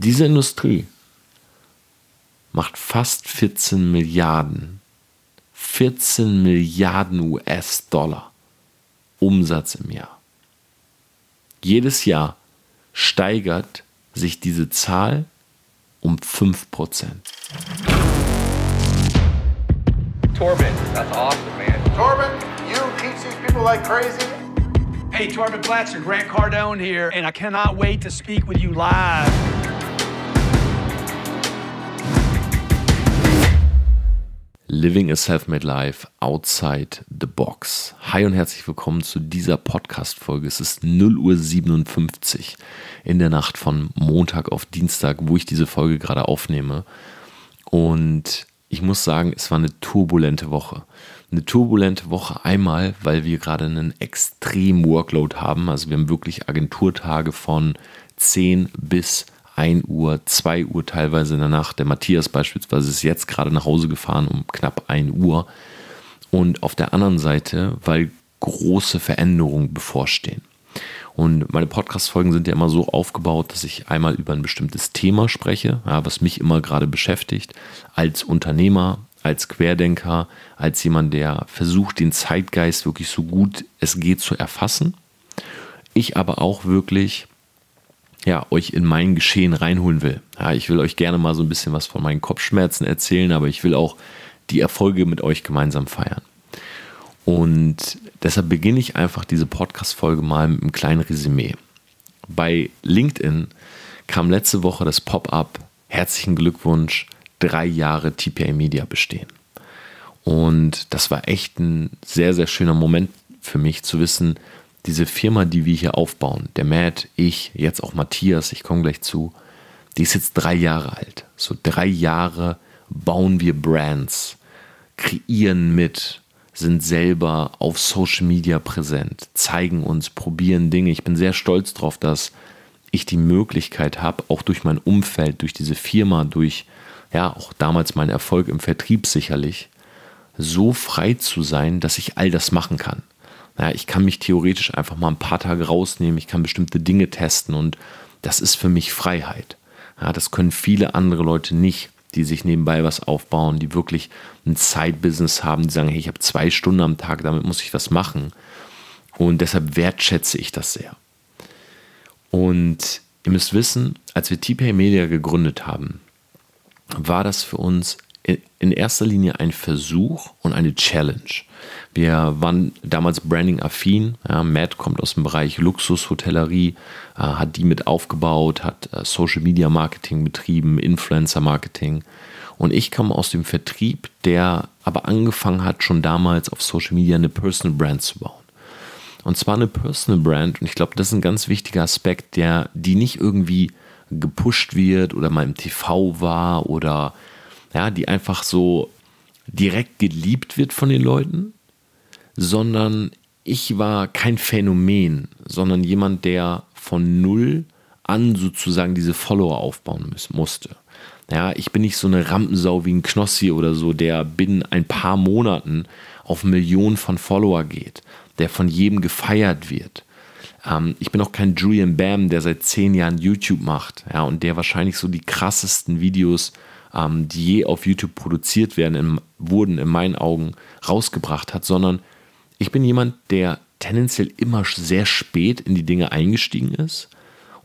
Diese Industrie macht fast 14 Milliarden, 14 Milliarden US-Dollar Umsatz im Jahr. Jedes Jahr steigert sich diese Zahl um 5%. Torben, that's awesome, man. Torben, you teach these people like crazy. Hey, Torben Blatcher, Grant Cardone here, and I cannot wait to speak with you live. Living a Self-Made Life Outside the Box. Hi und herzlich willkommen zu dieser Podcast-Folge. Es ist 0.57 Uhr in der Nacht von Montag auf Dienstag, wo ich diese Folge gerade aufnehme. Und ich muss sagen, es war eine turbulente Woche. Eine turbulente Woche einmal, weil wir gerade einen extremen Workload haben. Also wir haben wirklich Agenturtage von 10 bis 1 Uhr, 2 Uhr teilweise in der Nacht. Der Matthias beispielsweise ist jetzt gerade nach Hause gefahren um knapp 1 Uhr. Und auf der anderen Seite, weil große Veränderungen bevorstehen. Und meine Podcast-Folgen sind ja immer so aufgebaut, dass ich einmal über ein bestimmtes Thema spreche, ja, was mich immer gerade beschäftigt, als Unternehmer, als Querdenker, als jemand, der versucht, den Zeitgeist wirklich so gut es geht zu erfassen. Ich aber auch wirklich ja, euch in mein Geschehen reinholen will. Ja, ich will euch gerne mal so ein bisschen was von meinen Kopfschmerzen erzählen, aber ich will auch die Erfolge mit euch gemeinsam feiern. Und deshalb beginne ich einfach diese Podcast-Folge mal mit einem kleinen Resümee. Bei LinkedIn kam letzte Woche das Pop-up, herzlichen Glückwunsch, drei Jahre TPA Media bestehen. Und das war echt ein sehr, sehr schöner Moment für mich zu wissen, diese Firma, die wir hier aufbauen, der Matt, ich, jetzt auch Matthias, ich komme gleich zu, die ist jetzt drei Jahre alt. So drei Jahre bauen wir Brands, kreieren mit, sind selber auf Social Media präsent, zeigen uns, probieren Dinge. Ich bin sehr stolz darauf, dass ich die Möglichkeit habe, auch durch mein Umfeld, durch diese Firma, durch ja auch damals meinen Erfolg im Vertrieb sicherlich, so frei zu sein, dass ich all das machen kann. Ja, ich kann mich theoretisch einfach mal ein paar Tage rausnehmen, ich kann bestimmte Dinge testen und das ist für mich Freiheit. Ja, das können viele andere Leute nicht die sich nebenbei was aufbauen, die wirklich ein Side-Business haben, die sagen, hey, ich habe zwei Stunden am Tag, damit muss ich was machen. Und deshalb wertschätze ich das sehr. Und ihr müsst wissen, als wir TPay Media gegründet haben, war das für uns in erster Linie ein Versuch und eine Challenge. Wir waren damals Branding-affin. Ja, Matt kommt aus dem Bereich Luxushotellerie, äh, hat die mit aufgebaut, hat äh, Social Media Marketing betrieben, Influencer Marketing. Und ich komme aus dem Vertrieb, der aber angefangen hat, schon damals auf Social Media eine Personal Brand zu bauen. Und zwar eine Personal Brand. Und ich glaube, das ist ein ganz wichtiger Aspekt, der, die nicht irgendwie gepusht wird oder mal im TV war oder ja, die einfach so direkt geliebt wird von den Leuten, sondern ich war kein Phänomen, sondern jemand, der von null an sozusagen diese Follower aufbauen musste. Ja, ich bin nicht so eine Rampensau wie ein Knossi oder so, der binnen ein paar Monaten auf Millionen von Follower geht, der von jedem gefeiert wird. Ähm, ich bin auch kein Julian Bam, der seit zehn Jahren YouTube macht ja, und der wahrscheinlich so die krassesten Videos ähm, die je auf YouTube produziert werden, in, wurden in meinen Augen rausgebracht hat, sondern ich bin jemand, der tendenziell immer sehr spät in die Dinge eingestiegen ist.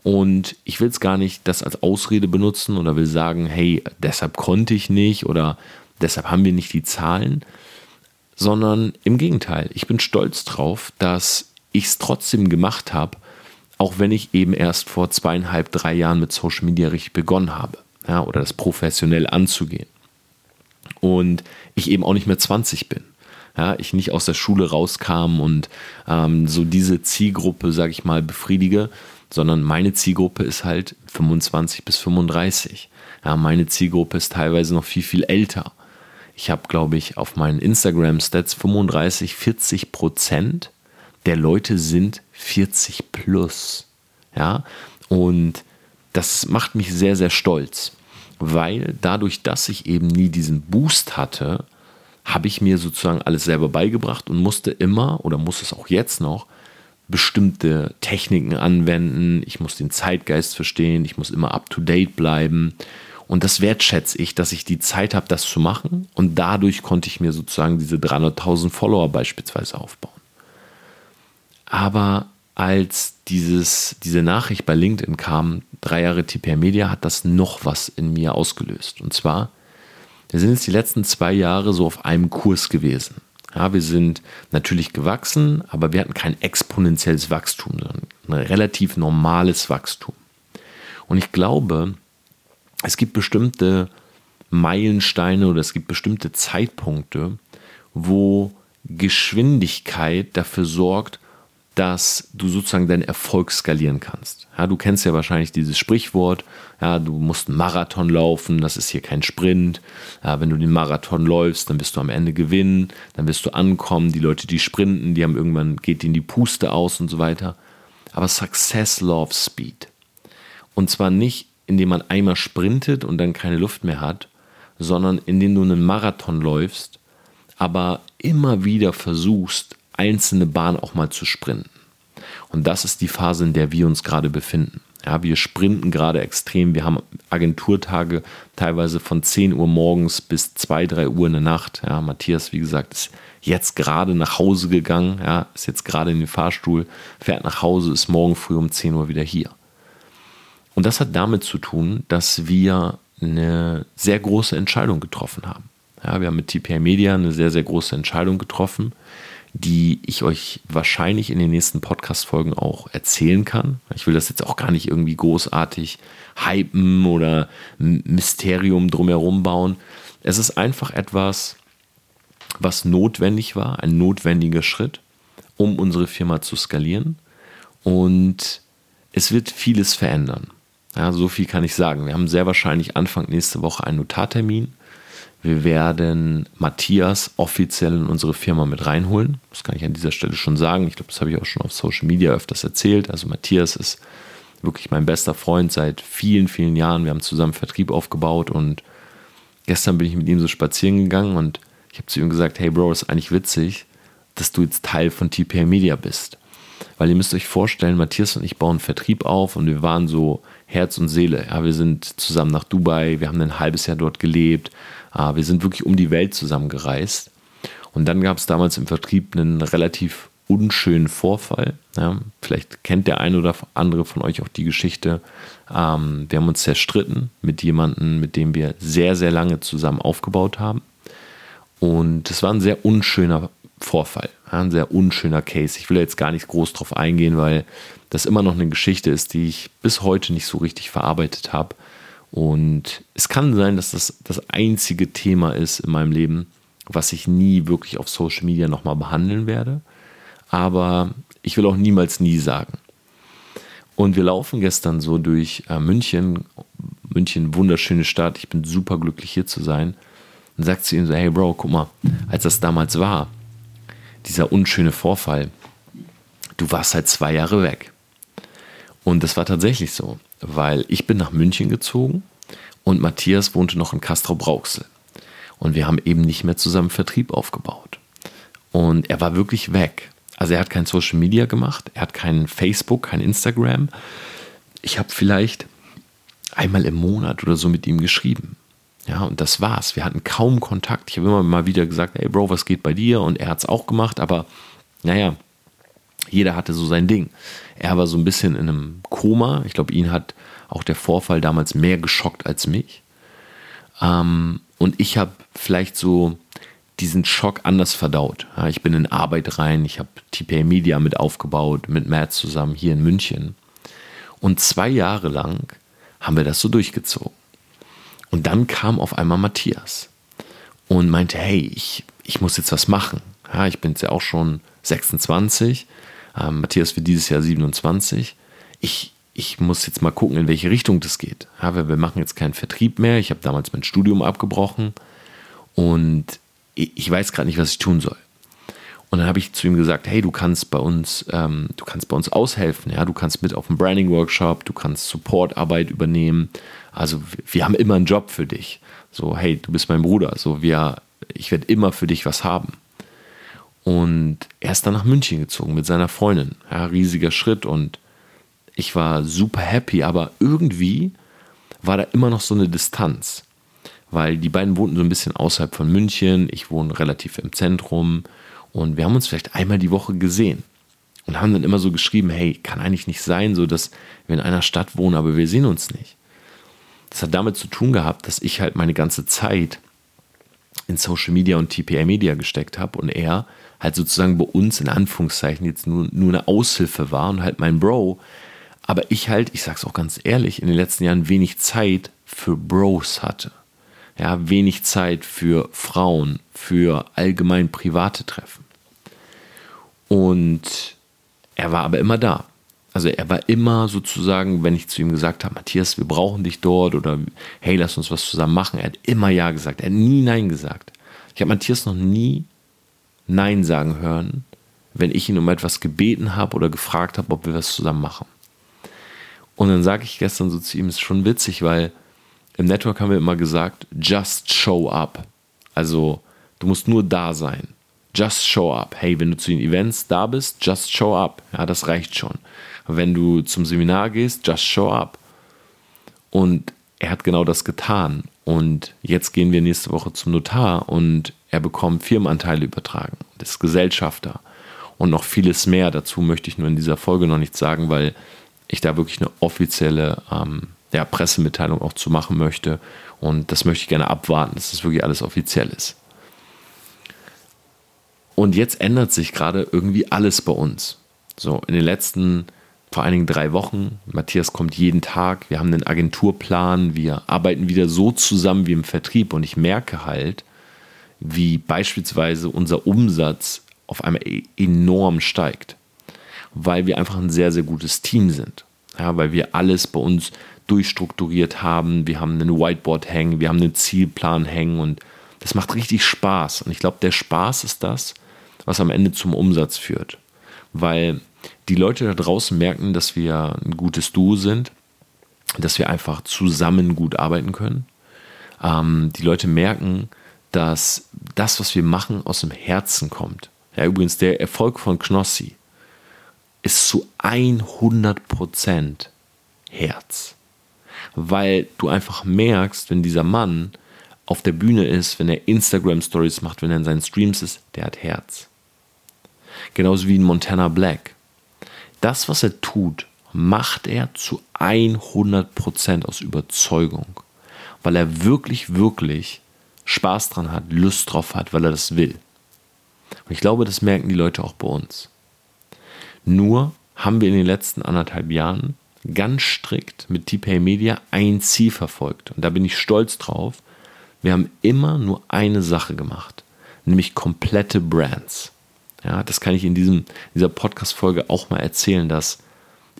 Und ich will es gar nicht das als Ausrede benutzen oder will sagen, hey, deshalb konnte ich nicht oder deshalb haben wir nicht die Zahlen, sondern im Gegenteil, ich bin stolz drauf, dass ich es trotzdem gemacht habe, auch wenn ich eben erst vor zweieinhalb, drei Jahren mit Social Media richtig begonnen habe ja, oder das professionell anzugehen. Und ich eben auch nicht mehr 20 bin. Ja, ich nicht aus der Schule rauskam und ähm, so diese Zielgruppe, sage ich mal, befriedige, sondern meine Zielgruppe ist halt 25 bis 35. Ja, meine Zielgruppe ist teilweise noch viel, viel älter. Ich habe, glaube ich, auf meinen Instagram-Stats 35, 40 Prozent der Leute sind 40 plus. Ja, und das macht mich sehr, sehr stolz, weil dadurch, dass ich eben nie diesen Boost hatte, habe ich mir sozusagen alles selber beigebracht und musste immer oder muss es auch jetzt noch bestimmte Techniken anwenden, ich muss den Zeitgeist verstehen, ich muss immer up-to-date bleiben. Und das wertschätze ich, dass ich die Zeit habe, das zu machen. Und dadurch konnte ich mir sozusagen diese 300.000 Follower beispielsweise aufbauen. Aber als dieses, diese Nachricht bei LinkedIn kam, drei Jahre TPR Media, hat das noch was in mir ausgelöst. Und zwar, wir sind jetzt die letzten zwei Jahre so auf einem Kurs gewesen. Ja, wir sind natürlich gewachsen, aber wir hatten kein exponentielles Wachstum, sondern ein relativ normales Wachstum. Und ich glaube, es gibt bestimmte Meilensteine oder es gibt bestimmte Zeitpunkte, wo Geschwindigkeit dafür sorgt, dass du sozusagen deinen Erfolg skalieren kannst. Ja, du kennst ja wahrscheinlich dieses Sprichwort, ja, du musst einen Marathon laufen, das ist hier kein Sprint. Ja, wenn du den Marathon läufst, dann wirst du am Ende gewinnen, dann wirst du ankommen. Die Leute, die sprinten, die haben irgendwann, geht ihnen die Puste aus und so weiter. Aber Success loves Speed. Und zwar nicht, indem man einmal sprintet und dann keine Luft mehr hat, sondern indem du einen Marathon läufst, aber immer wieder versuchst, einzelne Bahnen auch mal zu sprinten. Und das ist die Phase, in der wir uns gerade befinden. Ja, wir sprinten gerade extrem. Wir haben Agenturtage teilweise von 10 Uhr morgens bis 2, 3 Uhr in der Nacht. Ja, Matthias, wie gesagt, ist jetzt gerade nach Hause gegangen, ja, ist jetzt gerade in den Fahrstuhl, fährt nach Hause, ist morgen früh um 10 Uhr wieder hier. Und das hat damit zu tun, dass wir eine sehr große Entscheidung getroffen haben. Ja, wir haben mit TPI Media eine sehr, sehr große Entscheidung getroffen die ich euch wahrscheinlich in den nächsten Podcast-Folgen auch erzählen kann. Ich will das jetzt auch gar nicht irgendwie großartig hypen oder Mysterium drumherum bauen. Es ist einfach etwas, was notwendig war, ein notwendiger Schritt, um unsere Firma zu skalieren. Und es wird vieles verändern. Ja, so viel kann ich sagen. Wir haben sehr wahrscheinlich Anfang nächste Woche einen Notartermin wir werden Matthias offiziell in unsere Firma mit reinholen. Das kann ich an dieser Stelle schon sagen. Ich glaube, das habe ich auch schon auf Social Media öfters erzählt. Also Matthias ist wirklich mein bester Freund seit vielen, vielen Jahren. Wir haben zusammen Vertrieb aufgebaut und gestern bin ich mit ihm so spazieren gegangen und ich habe zu ihm gesagt, hey Bro, ist eigentlich witzig, dass du jetzt Teil von TPA Media bist. Weil ihr müsst euch vorstellen, Matthias und ich bauen Vertrieb auf und wir waren so Herz und Seele. Ja, wir sind zusammen nach Dubai, wir haben ein halbes Jahr dort gelebt, wir sind wirklich um die Welt zusammengereist. Und dann gab es damals im Vertrieb einen relativ unschönen Vorfall. Ja, vielleicht kennt der eine oder andere von euch auch die Geschichte. Ähm, wir haben uns zerstritten mit jemandem, mit dem wir sehr, sehr lange zusammen aufgebaut haben. Und es war ein sehr unschöner Vorfall, ja, ein sehr unschöner Case. Ich will jetzt gar nicht groß drauf eingehen, weil das immer noch eine Geschichte ist, die ich bis heute nicht so richtig verarbeitet habe. Und es kann sein, dass das das einzige Thema ist in meinem Leben, was ich nie wirklich auf Social Media nochmal behandeln werde. Aber ich will auch niemals nie sagen. Und wir laufen gestern so durch äh, München. München, wunderschöne Stadt. Ich bin super glücklich hier zu sein. Und sagt zu ihm so: Hey Bro, guck mal, als das damals war, dieser unschöne Vorfall, du warst halt zwei Jahre weg. Und das war tatsächlich so weil ich bin nach München gezogen und Matthias wohnte noch in Castrop-Rauxel. Und wir haben eben nicht mehr zusammen Vertrieb aufgebaut. Und er war wirklich weg. Also er hat kein Social Media gemacht, er hat kein Facebook, kein Instagram. Ich habe vielleicht einmal im Monat oder so mit ihm geschrieben. Ja, und das war's. Wir hatten kaum Kontakt. Ich habe immer mal wieder gesagt, hey Bro, was geht bei dir? Und er hat es auch gemacht, aber naja, jeder hatte so sein Ding. Er war so ein bisschen in einem Koma. Ich glaube, ihn hat auch der Vorfall damals mehr geschockt als mich. Ähm, und ich habe vielleicht so diesen Schock anders verdaut. Ja, ich bin in Arbeit rein, ich habe TPA Media mit aufgebaut, mit Matt zusammen hier in München. Und zwei Jahre lang haben wir das so durchgezogen. Und dann kam auf einmal Matthias und meinte, hey, ich, ich muss jetzt was machen. Ja, ich bin jetzt ja auch schon 26 ähm, Matthias wird dieses Jahr 27. Ich, ich muss jetzt mal gucken, in welche Richtung das geht. Ja, wir, machen jetzt keinen Vertrieb mehr. Ich habe damals mein Studium abgebrochen und ich weiß gerade nicht, was ich tun soll. Und dann habe ich zu ihm gesagt, hey, du kannst bei uns, ähm, du kannst bei uns aushelfen, ja, du kannst mit auf dem Branding Workshop, du kannst Supportarbeit übernehmen. Also wir, wir haben immer einen Job für dich. So, hey, du bist mein Bruder. So, wir, ich werde immer für dich was haben. Und er ist dann nach München gezogen mit seiner Freundin. Ja, riesiger Schritt und ich war super happy, aber irgendwie war da immer noch so eine Distanz. Weil die beiden wohnten so ein bisschen außerhalb von München, ich wohne relativ im Zentrum und wir haben uns vielleicht einmal die Woche gesehen und haben dann immer so geschrieben, hey, kann eigentlich nicht sein, so dass wir in einer Stadt wohnen, aber wir sehen uns nicht. Das hat damit zu tun gehabt, dass ich halt meine ganze Zeit in Social Media und TPA Media gesteckt habe und er halt sozusagen bei uns in Anführungszeichen jetzt nur, nur eine Aushilfe war und halt mein Bro. Aber ich halt, ich sag's auch ganz ehrlich, in den letzten Jahren wenig Zeit für Bros hatte. Ja, wenig Zeit für Frauen, für allgemein private Treffen. Und er war aber immer da. Also er war immer sozusagen, wenn ich zu ihm gesagt habe, Matthias, wir brauchen dich dort oder hey, lass uns was zusammen machen. Er hat immer Ja gesagt. Er hat nie Nein gesagt. Ich habe Matthias noch nie Nein sagen hören, wenn ich ihn um etwas gebeten habe oder gefragt habe, ob wir was zusammen machen. Und dann sage ich gestern so zu ihm, ist schon witzig, weil im Network haben wir immer gesagt, just show up. Also du musst nur da sein. Just show up. Hey, wenn du zu den Events da bist, just show up. Ja, das reicht schon. Wenn du zum Seminar gehst, just show up. Und er hat genau das getan. Und jetzt gehen wir nächste Woche zum Notar und er bekommt Firmenanteile übertragen, Das Gesellschafter und noch vieles mehr. Dazu möchte ich nur in dieser Folge noch nichts sagen, weil ich da wirklich eine offizielle ähm, ja, Pressemitteilung auch zu machen möchte. Und das möchte ich gerne abwarten, dass das wirklich alles offiziell ist. Und jetzt ändert sich gerade irgendwie alles bei uns. So, in den letzten vor allen Dingen drei Wochen. Matthias kommt jeden Tag. Wir haben einen Agenturplan. Wir arbeiten wieder so zusammen wie im Vertrieb. Und ich merke halt, wie beispielsweise unser Umsatz auf einmal e-, enorm steigt. Weil wir einfach ein sehr, sehr gutes Team sind. Ja, weil wir alles bei uns durchstrukturiert haben. Wir haben einen Whiteboard hängen, wir haben einen Zielplan hängen und das macht richtig Spaß. Und ich glaube, der Spaß ist das, was am Ende zum Umsatz führt. Weil die Leute da draußen merken, dass wir ein gutes Duo sind, dass wir einfach zusammen gut arbeiten können. Ähm, die Leute merken, dass das, was wir machen, aus dem Herzen kommt. Ja, übrigens, der Erfolg von Knossi ist zu 100% Herz. Weil du einfach merkst, wenn dieser Mann auf der Bühne ist, wenn er Instagram-Stories macht, wenn er in seinen Streams ist, der hat Herz. Genauso wie in Montana Black. Das, was er tut, macht er zu 100% aus Überzeugung. Weil er wirklich, wirklich Spaß dran hat, Lust drauf hat, weil er das will. Und ich glaube, das merken die Leute auch bei uns. Nur haben wir in den letzten anderthalb Jahren ganz strikt mit TPay Media ein Ziel verfolgt. Und da bin ich stolz drauf. Wir haben immer nur eine Sache gemacht, nämlich komplette Brands. Ja, das kann ich in diesem, dieser Podcast-Folge auch mal erzählen, dass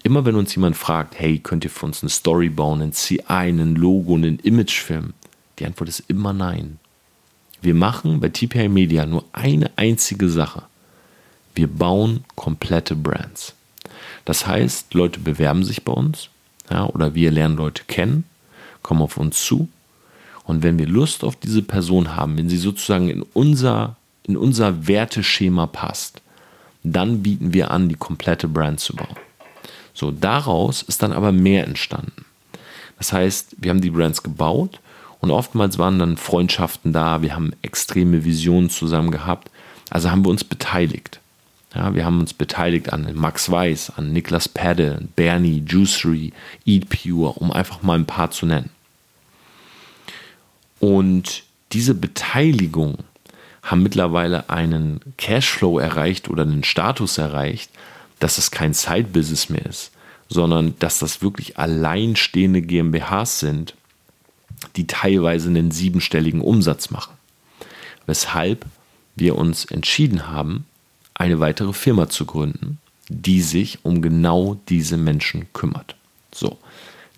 immer wenn uns jemand fragt, hey, könnt ihr für uns eine Story bauen, ein CI, ein Logo, einen Imagefilm, die Antwort ist immer nein. Wir machen bei TPI Media nur eine einzige Sache. Wir bauen komplette Brands. Das heißt, Leute bewerben sich bei uns ja, oder wir lernen Leute kennen, kommen auf uns zu und wenn wir Lust auf diese Person haben, wenn sie sozusagen in unser, in unser Werteschema passt, dann bieten wir an, die komplette Brand zu bauen. So, daraus ist dann aber mehr entstanden. Das heißt, wir haben die Brands gebaut und oftmals waren dann Freundschaften da, wir haben extreme Visionen zusammen gehabt. Also haben wir uns beteiligt. Ja, wir haben uns beteiligt an Max Weiß, an Niklas Pedde, Bernie, Juicery, Eat Pure, um einfach mal ein paar zu nennen. Und diese Beteiligung haben mittlerweile einen Cashflow erreicht oder einen Status erreicht, dass es kein Side-Business mehr ist, sondern dass das wirklich alleinstehende GmbHs sind, die teilweise einen siebenstelligen Umsatz machen. Weshalb wir uns entschieden haben, eine weitere Firma zu gründen, die sich um genau diese Menschen kümmert. So,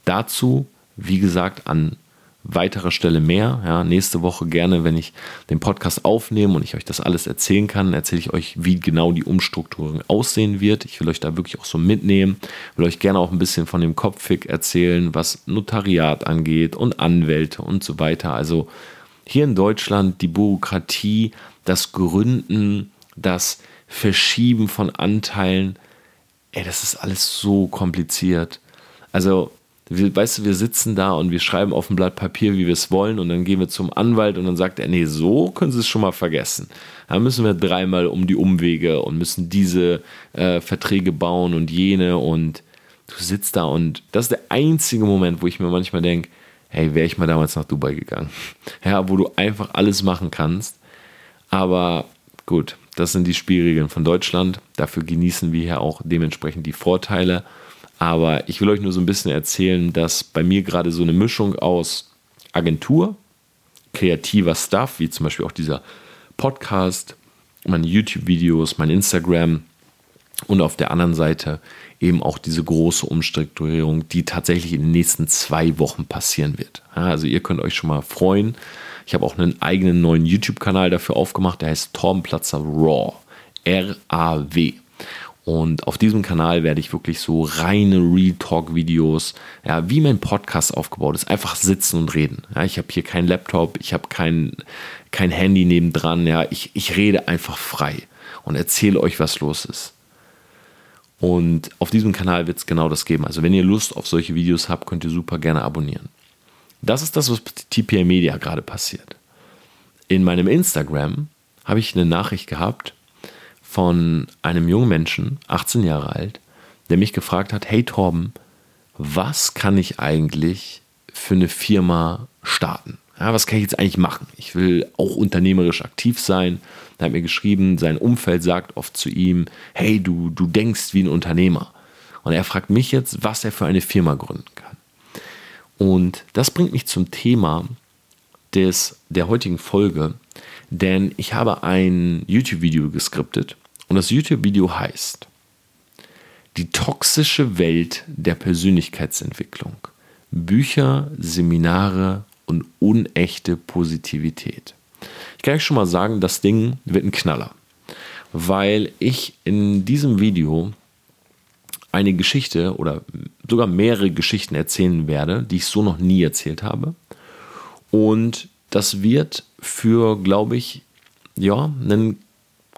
dazu, wie gesagt, an weiterer Stelle mehr. Ja, nächste Woche gerne, wenn ich den Podcast aufnehme und ich euch das alles erzählen kann, erzähle ich euch, wie genau die Umstrukturierung aussehen wird. Ich will euch da wirklich auch so mitnehmen, will euch gerne auch ein bisschen von dem Kopffick erzählen, was Notariat angeht und Anwälte und so weiter. Also hier in Deutschland die Bürokratie, das Gründen das Verschieben von Anteilen. Ey, das ist alles so kompliziert. Also, wir, weißt du, wir sitzen da und wir schreiben auf ein Blatt Papier, wie wir es wollen, und dann gehen wir zum Anwalt und dann sagt er, nee, so können Sie es schon mal vergessen. Da müssen wir dreimal um die Umwege und müssen diese äh, Verträge bauen und jene und du sitzt da und das ist der einzige Moment, wo ich mir manchmal denke, hey, wäre ich mal damals nach Dubai gegangen. Ja, wo du einfach alles machen kannst. Aber gut, das sind die Spielregeln von Deutschland. Dafür genießen wir hier auch dementsprechend die Vorteile. Aber ich will euch nur so ein bisschen erzählen, dass bei mir gerade so eine Mischung aus Agentur, kreativer Stuff, wie zum Beispiel auch dieser Podcast, meine YouTube-Videos, mein Instagram und auf der anderen Seite eben auch diese große Umstrukturierung, die tatsächlich in den nächsten zwei Wochen passieren wird. Also ihr könnt euch schon mal freuen. Ich habe auch einen eigenen neuen YouTube-Kanal dafür aufgemacht, der heißt Torbenplatzer Raw. R-A-W. Und auf diesem Kanal werde ich wirklich so reine Real-Talk-Videos, ja, wie mein Podcast aufgebaut ist, einfach sitzen und reden. Ja, ich habe hier keinen Laptop, ich habe kein, kein Handy nebendran, ja, ich, ich rede einfach frei und erzähle euch, was los ist. Und auf diesem Kanal wird es genau das geben. Also wenn ihr Lust auf solche Videos habt, könnt ihr super gerne abonnieren. Das ist das, was bei TPA Media gerade passiert. In meinem Instagram habe ich eine Nachricht gehabt von einem jungen Menschen, 18 Jahre alt, der mich gefragt hat, hey Torben, was kann ich eigentlich für eine Firma starten? Ja, was kann ich jetzt eigentlich machen? Ich will auch unternehmerisch aktiv sein. Er hat mir geschrieben, sein Umfeld sagt oft zu ihm, hey, du, du denkst wie ein Unternehmer. Und er fragt mich jetzt, was er für eine Firma gründen kann. Und das bringt mich zum Thema des, der heutigen Folge, denn ich habe ein YouTube-Video geskriptet und das YouTube-Video heißt Die toxische Welt der Persönlichkeitsentwicklung. Bücher, Seminare und unechte Positivität. Ich kann euch schon mal sagen, das Ding wird ein Knaller, weil ich in diesem Video eine Geschichte oder sogar mehrere Geschichten erzählen werde, die ich so noch nie erzählt habe. Und das wird für, glaube ich, ja, einen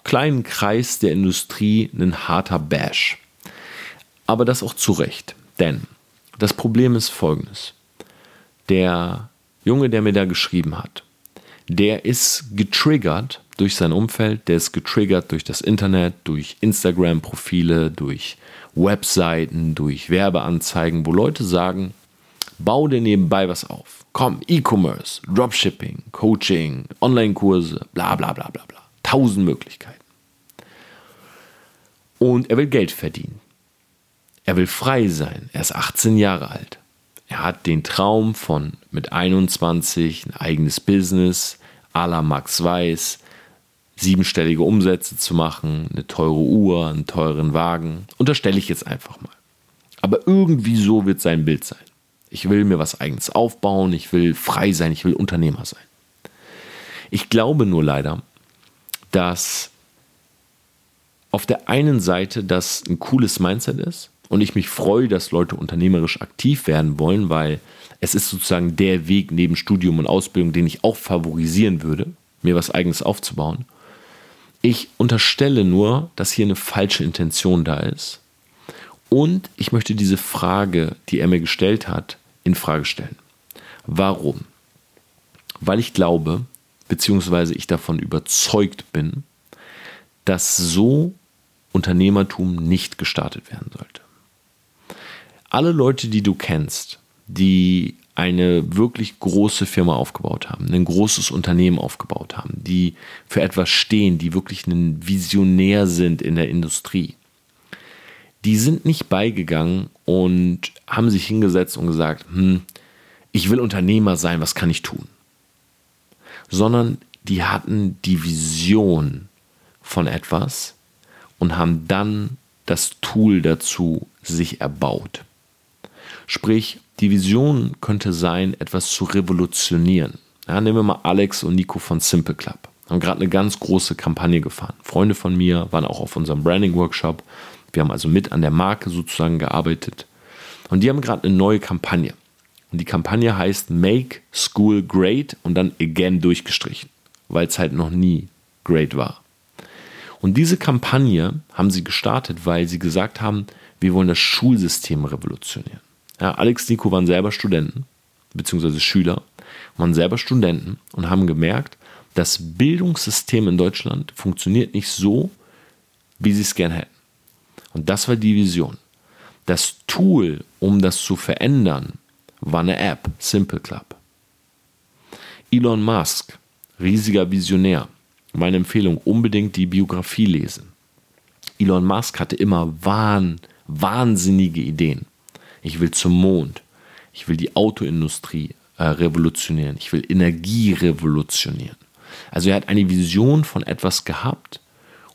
kleinen Kreis der Industrie ein harter Bash. Aber das auch zu Recht. Denn das Problem ist folgendes. Der Junge, der mir da geschrieben hat, der ist getriggert durch sein Umfeld, der ist getriggert durch das Internet, durch Instagram-Profile, durch Webseiten, durch Werbeanzeigen, wo Leute sagen, bau dir nebenbei was auf. Komm, E-Commerce, Dropshipping, Coaching, Online-Kurse, bla bla bla bla bla. Tausend Möglichkeiten. Und er will Geld verdienen. Er will frei sein. Er ist 18 Jahre alt. Er hat den Traum von mit 21 ein eigenes Business, à la Max Weiß, siebenstellige Umsätze zu machen, eine teure Uhr, einen teuren Wagen. Unterstelle ich jetzt einfach mal. Aber irgendwie so wird sein Bild sein. Ich will mir was eigenes aufbauen, ich will frei sein, ich will Unternehmer sein. Ich glaube nur leider, dass auf der einen Seite das ein cooles Mindset ist und ich mich freue, dass Leute unternehmerisch aktiv werden wollen, weil es ist sozusagen der Weg neben Studium und Ausbildung, den ich auch favorisieren würde, mir was eigenes aufzubauen. Ich unterstelle nur, dass hier eine falsche Intention da ist. Und ich möchte diese Frage, die er mir gestellt hat, in Frage stellen. Warum? Weil ich glaube, beziehungsweise ich davon überzeugt bin, dass so Unternehmertum nicht gestartet werden sollte. Alle Leute, die du kennst, die eine wirklich große Firma aufgebaut haben, ein großes Unternehmen aufgebaut haben, die für etwas stehen, die wirklich ein Visionär sind in der Industrie, die sind nicht beigegangen und haben sich hingesetzt und gesagt, hm, ich will Unternehmer sein, was kann ich tun? Sondern die hatten die Vision von etwas und haben dann das Tool dazu sich erbaut. Sprich, die Vision könnte sein, etwas zu revolutionieren. Ja, nehmen wir mal Alex und Nico von Simple Club. Haben gerade eine ganz große Kampagne gefahren. Freunde von mir waren auch auf unserem Branding-Workshop. Wir haben also mit an der Marke sozusagen gearbeitet. Und die haben gerade eine neue Kampagne. Und die Kampagne heißt Make School Great und dann Again durchgestrichen, weil es halt noch nie great war. Und diese Kampagne haben sie gestartet, weil sie gesagt haben, wir wollen das Schulsystem revolutionieren. Ja, Alex Nico waren selber Studenten, beziehungsweise Schüler, waren selber Studenten und haben gemerkt, das Bildungssystem in Deutschland funktioniert nicht so, wie sie es gern hätten. Und das war die Vision. Das Tool, um das zu verändern, war eine App, Simple Club. Elon Musk, riesiger Visionär, meine Empfehlung, unbedingt die Biografie lesen. Elon Musk hatte immer wahn, wahnsinnige Ideen. Ich will zum Mond. Ich will die Autoindustrie äh, revolutionieren. Ich will Energie revolutionieren. Also er hat eine Vision von etwas gehabt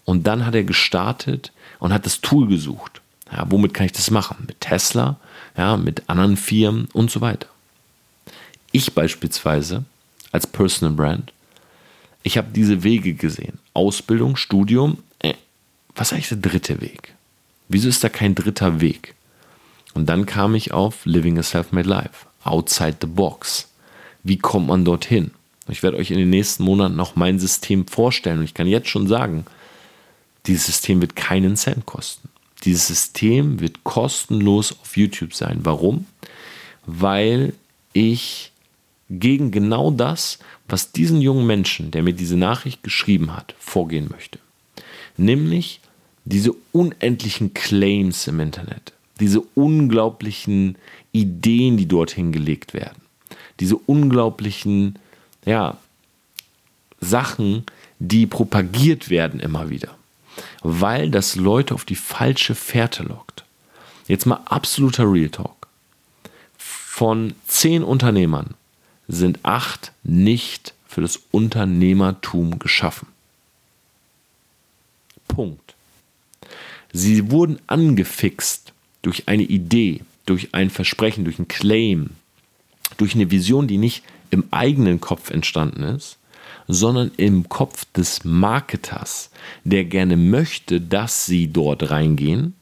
und dann hat er gestartet und hat das Tool gesucht. Ja, womit kann ich das machen? Mit Tesla, ja, mit anderen Firmen und so weiter. Ich beispielsweise als Personal Brand ich habe diese Wege gesehen. Ausbildung, Studium. Äh, was ist eigentlich der dritte Weg? Wieso ist da kein dritter Weg? Und dann kam ich auf Living a Self-Made Life. Outside the Box. Wie kommt man dorthin? Ich werde euch in den nächsten Monaten noch mein System vorstellen. Und ich kann jetzt schon sagen, dieses System wird keinen Cent kosten. Dieses System wird kostenlos auf YouTube sein. Warum? Weil ich gegen genau das, was diesen jungen Menschen, der mir diese Nachricht geschrieben hat, vorgehen möchte. Nämlich diese unendlichen Claims im Internet, diese unglaublichen Ideen, die dorthin gelegt werden, diese unglaublichen ja, Sachen, die propagiert werden immer wieder, weil das Leute auf die falsche Fährte lockt. Jetzt mal absoluter Real Talk. Von zehn Unternehmern sind acht nicht für das Unternehmertum geschaffen. Punkt. Sie wurden angefixt durch eine Idee, durch ein Versprechen, durch ein Claim, durch eine Vision, die nicht im eigenen Kopf entstanden ist, sondern im Kopf des Marketers, der gerne möchte, dass sie dort reingehen,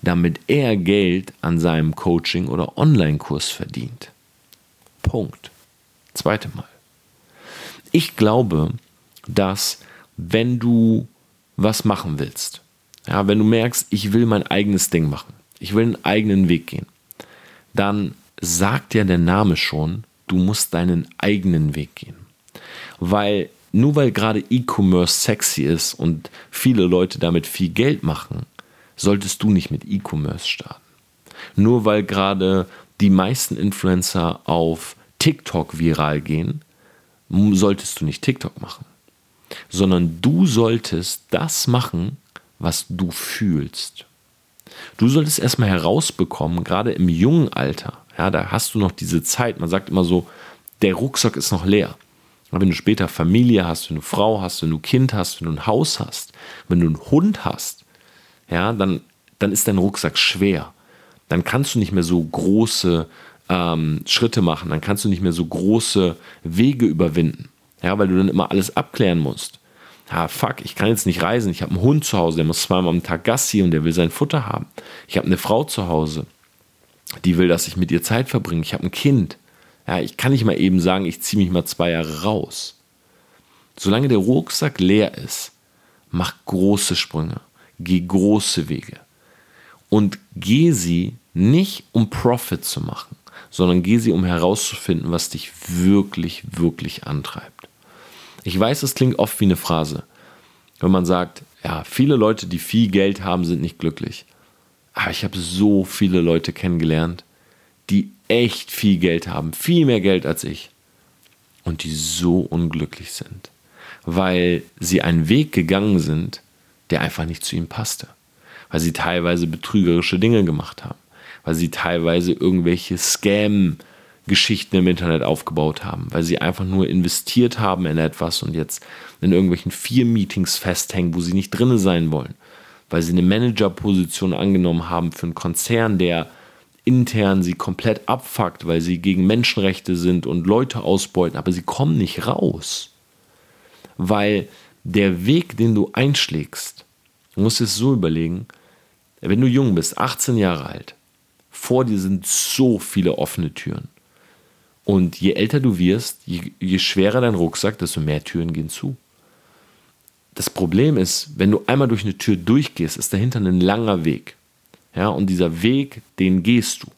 damit er Geld an seinem Coaching oder Online-Kurs verdient. Punkt. Zweite Mal. Ich glaube, dass wenn du was machen willst, ja, wenn du merkst, ich will mein eigenes Ding machen, ich will einen eigenen Weg gehen, dann sagt ja der Name schon, du musst deinen eigenen Weg gehen. Weil nur weil gerade E-Commerce sexy ist und viele Leute damit viel Geld machen, solltest du nicht mit E-Commerce starten. Nur weil gerade die meisten Influencer auf TikTok viral gehen, solltest du nicht TikTok machen, sondern du solltest das machen, was du fühlst. Du solltest erstmal herausbekommen, gerade im jungen Alter, ja, da hast du noch diese Zeit, man sagt immer so, der Rucksack ist noch leer. Wenn du später Familie hast, wenn du Frau hast, wenn du Kind hast, wenn du ein Haus hast, wenn du einen Hund hast, ja, dann, dann ist dein Rucksack schwer. Dann kannst du nicht mehr so große ähm, Schritte machen, dann kannst du nicht mehr so große Wege überwinden. Ja, weil du dann immer alles abklären musst. Ja, fuck, ich kann jetzt nicht reisen. Ich habe einen Hund zu Hause, der muss zweimal am Tag Gassi und der will sein Futter haben. Ich habe eine Frau zu Hause, die will, dass ich mit ihr Zeit verbringe. Ich habe ein Kind. Ja, ich kann nicht mal eben sagen, ich ziehe mich mal zwei Jahre raus. Solange der Rucksack leer ist, mach große Sprünge, geh große Wege. Und geh sie nicht, um Profit zu machen, sondern geh sie, um herauszufinden, was dich wirklich, wirklich antreibt. Ich weiß, es klingt oft wie eine Phrase, wenn man sagt, ja, viele Leute, die viel Geld haben, sind nicht glücklich. Aber ich habe so viele Leute kennengelernt, die echt viel Geld haben, viel mehr Geld als ich, und die so unglücklich sind, weil sie einen Weg gegangen sind, der einfach nicht zu ihnen passte, weil sie teilweise betrügerische Dinge gemacht haben, weil sie teilweise irgendwelche Scam-Geschichten im Internet aufgebaut haben, weil sie einfach nur investiert haben in etwas und jetzt in irgendwelchen vier Meetings festhängen, wo sie nicht drinne sein wollen, weil sie eine Managerposition angenommen haben für einen Konzern, der intern sie komplett abfuckt, weil sie gegen Menschenrechte sind und Leute ausbeuten, aber sie kommen nicht raus. Weil der Weg, den du einschlägst, du musst es so überlegen, wenn du jung bist, 18 Jahre alt, vor dir sind so viele offene Türen. Und je älter du wirst, je, je schwerer dein Rucksack, desto mehr Türen gehen zu. das Problem ist, wenn du einmal durch eine Tür durchgehst, ist dahinter ein langer Weg. Ja, und dieser Weg, den gehst du.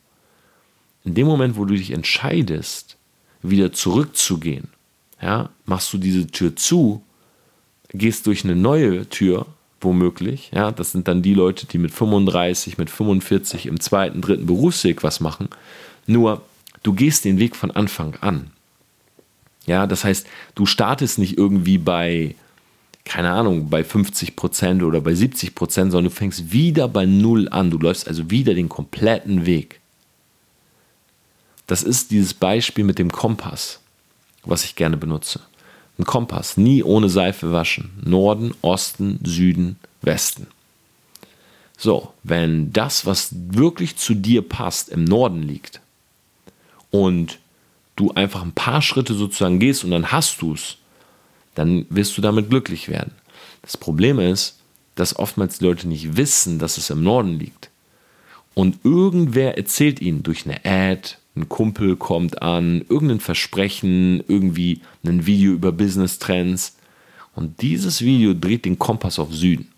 In dem Moment, wo du dich entscheidest, wieder zurückzugehen, ja, machst du diese Tür zu, gehst durch eine neue Tür, womöglich. Ja, das sind dann die Leute, die mit 35, mit 45 im zweiten, dritten Berufsweg was machen. Nur, du gehst den Weg von Anfang an. Ja, das heißt, du startest nicht irgendwie bei, keine Ahnung, bei 50 Prozent oder bei 70 Prozent, sondern du fängst wieder bei Null an. Du läufst also wieder den kompletten Weg. Das ist dieses Beispiel mit dem Kompass, was ich gerne benutze. Ein Kompass, nie ohne Seife waschen. Norden, Osten, Süden, Westen. So, wenn das, was wirklich zu dir passt, im Norden liegt und du einfach ein paar Schritte sozusagen gehst und dann hast du es, dann wirst du damit glücklich werden. Das Problem ist, dass oftmals die Leute nicht wissen, dass es im Norden liegt. Und irgendwer erzählt ihnen durch eine Ad, ein Kumpel kommt an, irgendein Versprechen, irgendwie ein Video über Business Trends. Und dieses Video dreht den Kompass auf Süden.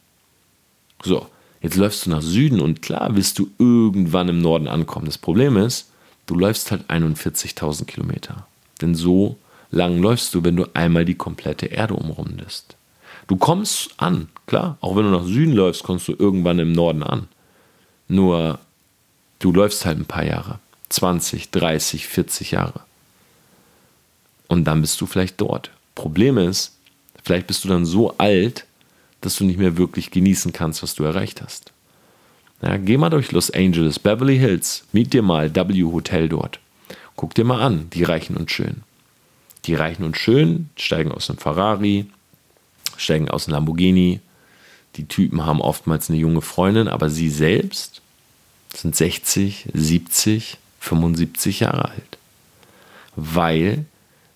So, jetzt läufst du nach Süden und klar wirst du irgendwann im Norden ankommen. Das Problem ist, du läufst halt 41.000 Kilometer. Denn so lang läufst du, wenn du einmal die komplette Erde umrundest. Du kommst an, klar, auch wenn du nach Süden läufst, kommst du irgendwann im Norden an. Nur du läufst halt ein paar Jahre. 20, 30, 40 Jahre. Und dann bist du vielleicht dort. Problem ist, vielleicht bist du dann so alt, dass du nicht mehr wirklich genießen kannst, was du erreicht hast. Ja, geh mal durch Los Angeles, Beverly Hills, miet dir mal W Hotel dort. Guck dir mal an, die Reichen und Schönen. Die Reichen und Schönen steigen aus einem Ferrari, steigen aus einem Lamborghini. Die Typen haben oftmals eine junge Freundin, aber sie selbst sind 60, 70, 75 Jahre alt. Weil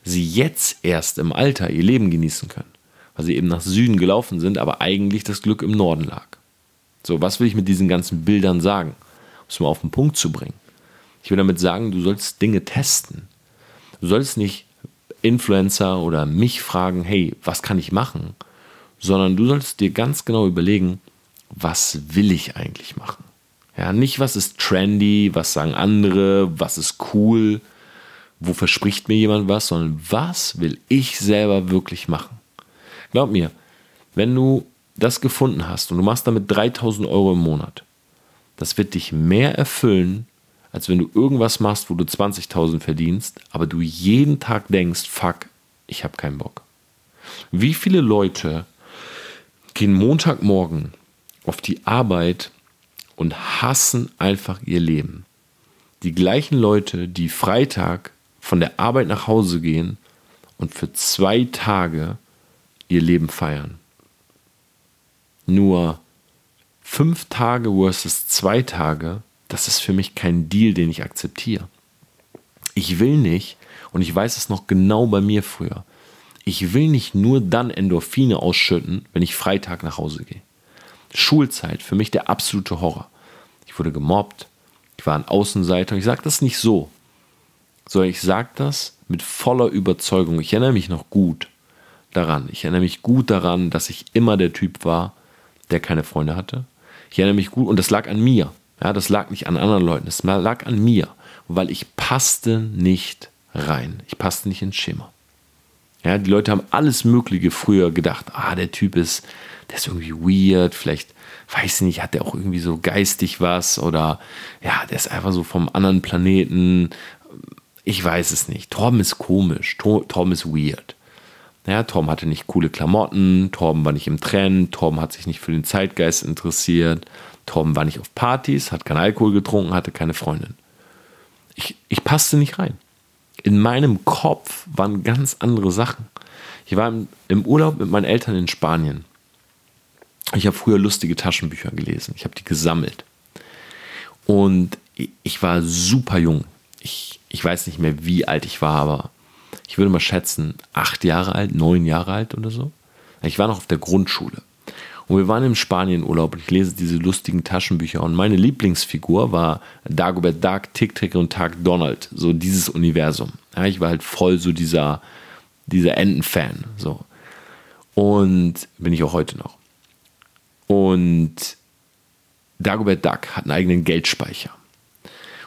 sie jetzt erst im Alter ihr Leben genießen können. Weil sie eben nach Süden gelaufen sind, aber eigentlich das Glück im Norden lag. So, was will ich mit diesen ganzen Bildern sagen? Um es mal auf den Punkt zu bringen. Ich will damit sagen, du sollst Dinge testen. Du sollst nicht Influencer oder mich fragen, hey, was kann ich machen? Sondern du sollst dir ganz genau überlegen, was will ich eigentlich machen? Ja, nicht was ist trendy, was sagen andere, was ist cool, wo verspricht mir jemand was, sondern was will ich selber wirklich machen. Glaub mir, wenn du das gefunden hast und du machst damit 3000 Euro im Monat, das wird dich mehr erfüllen, als wenn du irgendwas machst, wo du 20.000 verdienst, aber du jeden Tag denkst, fuck, ich habe keinen Bock. Wie viele Leute gehen Montagmorgen auf die Arbeit und hassen einfach ihr Leben. Die gleichen Leute, die Freitag von der Arbeit nach Hause gehen und für zwei Tage ihr Leben feiern. Nur fünf Tage versus zwei Tage, das ist für mich kein Deal, den ich akzeptiere. Ich will nicht, und ich weiß es noch genau bei mir früher, ich will nicht nur dann Endorphine ausschütten, wenn ich Freitag nach Hause gehe. Schulzeit, für mich der absolute Horror. Ich wurde gemobbt, ich war ein Außenseiter. Ich sage das nicht so, sondern ich sage das mit voller Überzeugung. Ich erinnere mich noch gut daran. Ich erinnere mich gut daran, dass ich immer der Typ war, der keine Freunde hatte. Ich erinnere mich gut, und das lag an mir. Ja, das lag nicht an anderen Leuten, das lag an mir, weil ich passte nicht rein. Ich passte nicht ins Schema. Ja, die Leute haben alles Mögliche früher gedacht. Ah, der Typ ist, der ist irgendwie weird, vielleicht, weiß nicht, hat der auch irgendwie so geistig was oder ja, der ist einfach so vom anderen Planeten. Ich weiß es nicht. Torben ist komisch, Torben ist weird. Ja, Torben hatte nicht coole Klamotten, Torben war nicht im Trend, Torben hat sich nicht für den Zeitgeist interessiert, Torben war nicht auf Partys, hat keinen Alkohol getrunken, hatte keine Freundin. Ich, ich passte nicht rein. In meinem Kopf waren ganz andere Sachen. Ich war im, Urlaub mit meinen Eltern in Spanien. Ich habe früher lustige Taschenbücher gelesen. Ich habe die gesammelt. Und ich war super jung. Ich, ich weiß nicht mehr, wie alt ich war, aber ich würde mal schätzen, acht Jahre alt, neun Jahre alt oder so. Ich war noch auf der Grundschule. Und wir waren im Spanienurlaub und ich lese diese lustigen Taschenbücher. Und meine Lieblingsfigur war Dagobert Duck, Tick Tick und Tag Donald. So dieses Universum. Ja, ich war halt voll so dieser, dieser Enten-Fan. So. Und bin ich auch heute noch. Und Dagobert Duck hat einen eigenen Geldspeicher.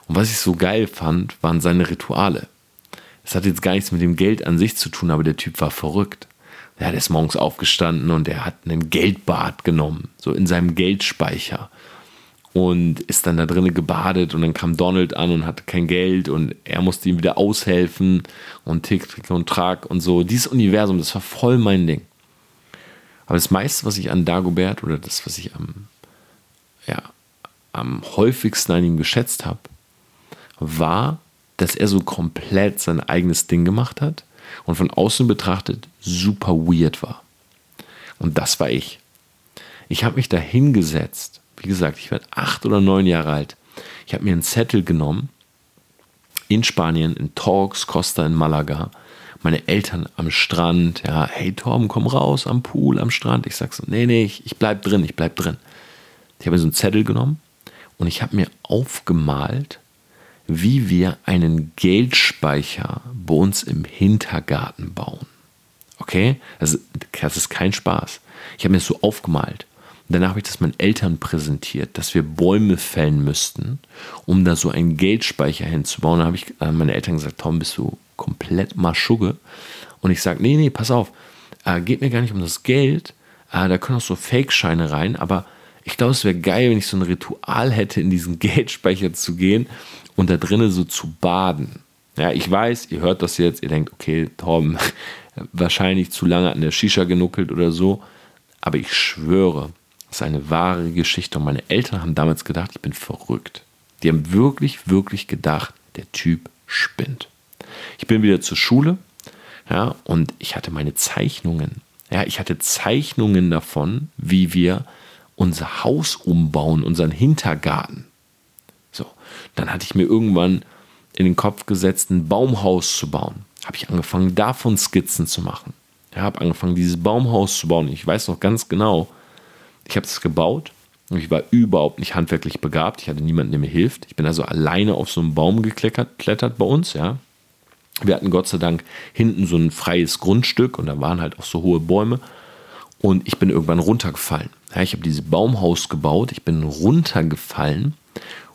Und was ich so geil fand, waren seine Rituale. Es hat jetzt gar nichts mit dem Geld an sich zu tun, aber der Typ war verrückt. Der ist morgens aufgestanden und er hat einen Geldbad genommen, so in seinem Geldspeicher. Und ist dann da drinnen gebadet und dann kam Donald an und hatte kein Geld und er musste ihm wieder aushelfen und Tick, Trick und Trag und so. Dieses Universum, das war voll mein Ding. Aber das meiste, was ich an Dagobert oder das, was ich am, ja, am häufigsten an ihm geschätzt habe, war, dass er so komplett sein eigenes Ding gemacht hat und von außen betrachtet super weird war. Und das war ich. Ich habe mich da hingesetzt. Wie gesagt, ich werde acht oder neun Jahre alt. Ich habe mir einen Zettel genommen in Spanien, in Torx Costa in Malaga. Meine Eltern am Strand, ja, hey Torben, komm raus am Pool, am Strand. Ich sag so, nee, nee, ich, ich bleib drin, ich bleib drin. Ich habe mir so einen Zettel genommen und ich habe mir aufgemalt, wie wir einen Geldspeicher bei uns im Hintergarten bauen. Okay? Das ist, das ist kein Spaß. Ich habe mir das so aufgemalt. Und danach habe ich das meinen Eltern präsentiert, dass wir Bäume fällen müssten, um da so einen Geldspeicher hinzubauen. Da habe ich äh, meine Eltern gesagt, Tom, bist du komplett Maschugge? Und ich sage, nee, nee, pass auf, äh, geht mir gar nicht um das Geld, äh, da können auch so Fake-Scheine rein, aber ich glaube, es wäre geil, wenn ich so ein Ritual hätte, in diesen Geldspeicher zu gehen und da drinnen so zu baden. Ja, ich weiß, ihr hört das jetzt, ihr denkt, okay, Tom, wahrscheinlich zu lange an der Shisha genuckelt oder so, aber ich schwöre, das ist eine wahre Geschichte und meine Eltern haben damals gedacht, ich bin verrückt. Die haben wirklich, wirklich gedacht, der Typ spinnt. Ich bin wieder zur Schule, ja, und ich hatte meine Zeichnungen. Ja, ich hatte Zeichnungen davon, wie wir unser Haus umbauen, unseren Hintergarten. So, dann hatte ich mir irgendwann in den Kopf gesetzt, ein Baumhaus zu bauen. Habe ich angefangen, davon Skizzen zu machen. Ich habe angefangen, dieses Baumhaus zu bauen. Ich weiß noch ganz genau, ich habe es gebaut und ich war überhaupt nicht handwerklich begabt. Ich hatte niemanden, der mir hilft. Ich bin also alleine auf so einen Baum geklettert bei uns, ja. Wir hatten Gott sei Dank hinten so ein freies Grundstück und da waren halt auch so hohe Bäume. Und ich bin irgendwann runtergefallen. Ja, ich habe dieses Baumhaus gebaut, ich bin runtergefallen.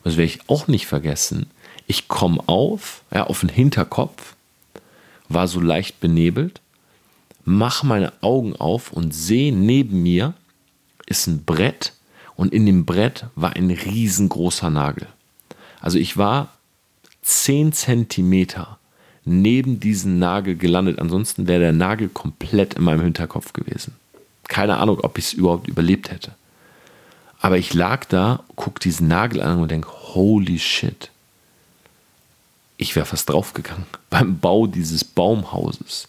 Das werde ich auch nicht vergessen. Ich komme auf, ja, auf den Hinterkopf, war so leicht benebelt, mache meine Augen auf und sehe neben mir ist ein Brett und in dem Brett war ein riesengroßer Nagel. Also ich war 10 Zentimeter neben diesem Nagel gelandet. Ansonsten wäre der Nagel komplett in meinem Hinterkopf gewesen. Keine Ahnung, ob ich es überhaupt überlebt hätte. Aber ich lag da, guck diesen Nagel an und denke, holy shit. Ich wäre fast draufgegangen beim Bau dieses Baumhauses.